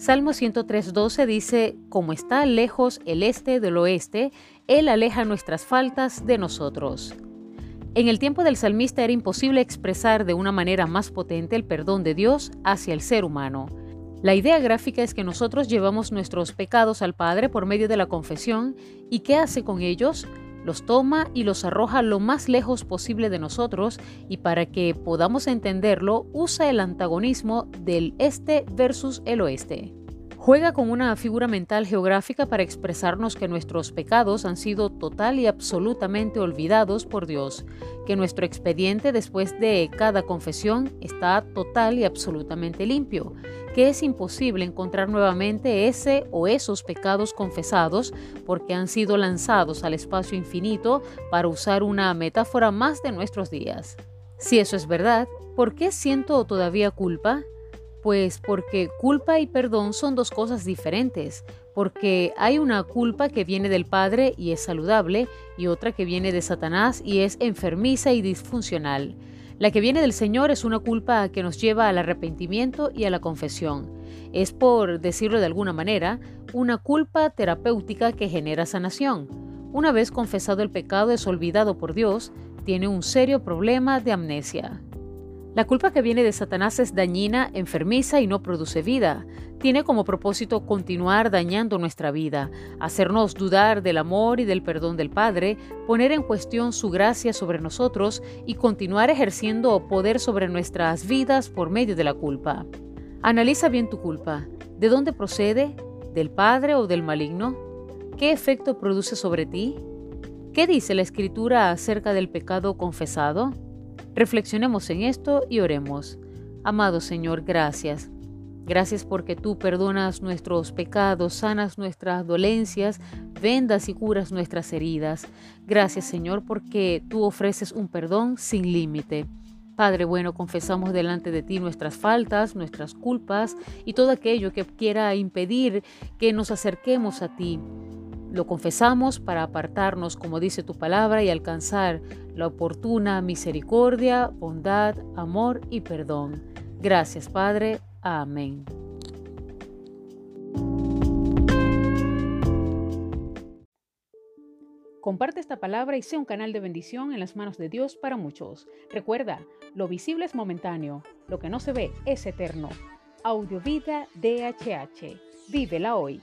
Salmo 103.12 dice, Como está lejos el este del oeste, Él aleja nuestras faltas de nosotros. En el tiempo del salmista era imposible expresar de una manera más potente el perdón de Dios hacia el ser humano. La idea gráfica es que nosotros llevamos nuestros pecados al Padre por medio de la confesión y ¿qué hace con ellos? Los toma y los arroja lo más lejos posible de nosotros y para que podamos entenderlo usa el antagonismo del este versus el oeste. Juega con una figura mental geográfica para expresarnos que nuestros pecados han sido total y absolutamente olvidados por Dios, que nuestro expediente después de cada confesión está total y absolutamente limpio, que es imposible encontrar nuevamente ese o esos pecados confesados porque han sido lanzados al espacio infinito para usar una metáfora más de nuestros días. Si eso es verdad, ¿por qué siento todavía culpa? Pues porque culpa y perdón son dos cosas diferentes, porque hay una culpa que viene del Padre y es saludable y otra que viene de Satanás y es enfermiza y disfuncional. La que viene del Señor es una culpa que nos lleva al arrepentimiento y a la confesión. Es, por decirlo de alguna manera, una culpa terapéutica que genera sanación. Una vez confesado el pecado es olvidado por Dios, tiene un serio problema de amnesia. La culpa que viene de Satanás es dañina, enfermiza y no produce vida. Tiene como propósito continuar dañando nuestra vida, hacernos dudar del amor y del perdón del Padre, poner en cuestión su gracia sobre nosotros y continuar ejerciendo poder sobre nuestras vidas por medio de la culpa. Analiza bien tu culpa. ¿De dónde procede? ¿Del Padre o del maligno? ¿Qué efecto produce sobre ti? ¿Qué dice la Escritura acerca del pecado confesado? Reflexionemos en esto y oremos. Amado Señor, gracias. Gracias porque tú perdonas nuestros pecados, sanas nuestras dolencias, vendas y curas nuestras heridas. Gracias Señor porque tú ofreces un perdón sin límite. Padre bueno, confesamos delante de ti nuestras faltas, nuestras culpas y todo aquello que quiera impedir que nos acerquemos a ti. Lo confesamos para apartarnos, como dice tu palabra, y alcanzar la oportuna misericordia, bondad, amor y perdón. Gracias, Padre. Amén. Comparte esta palabra y sea un canal de bendición en las manos de Dios para muchos. Recuerda, lo visible es momentáneo, lo que no se ve es eterno. Audiovida DHH. Vívela hoy.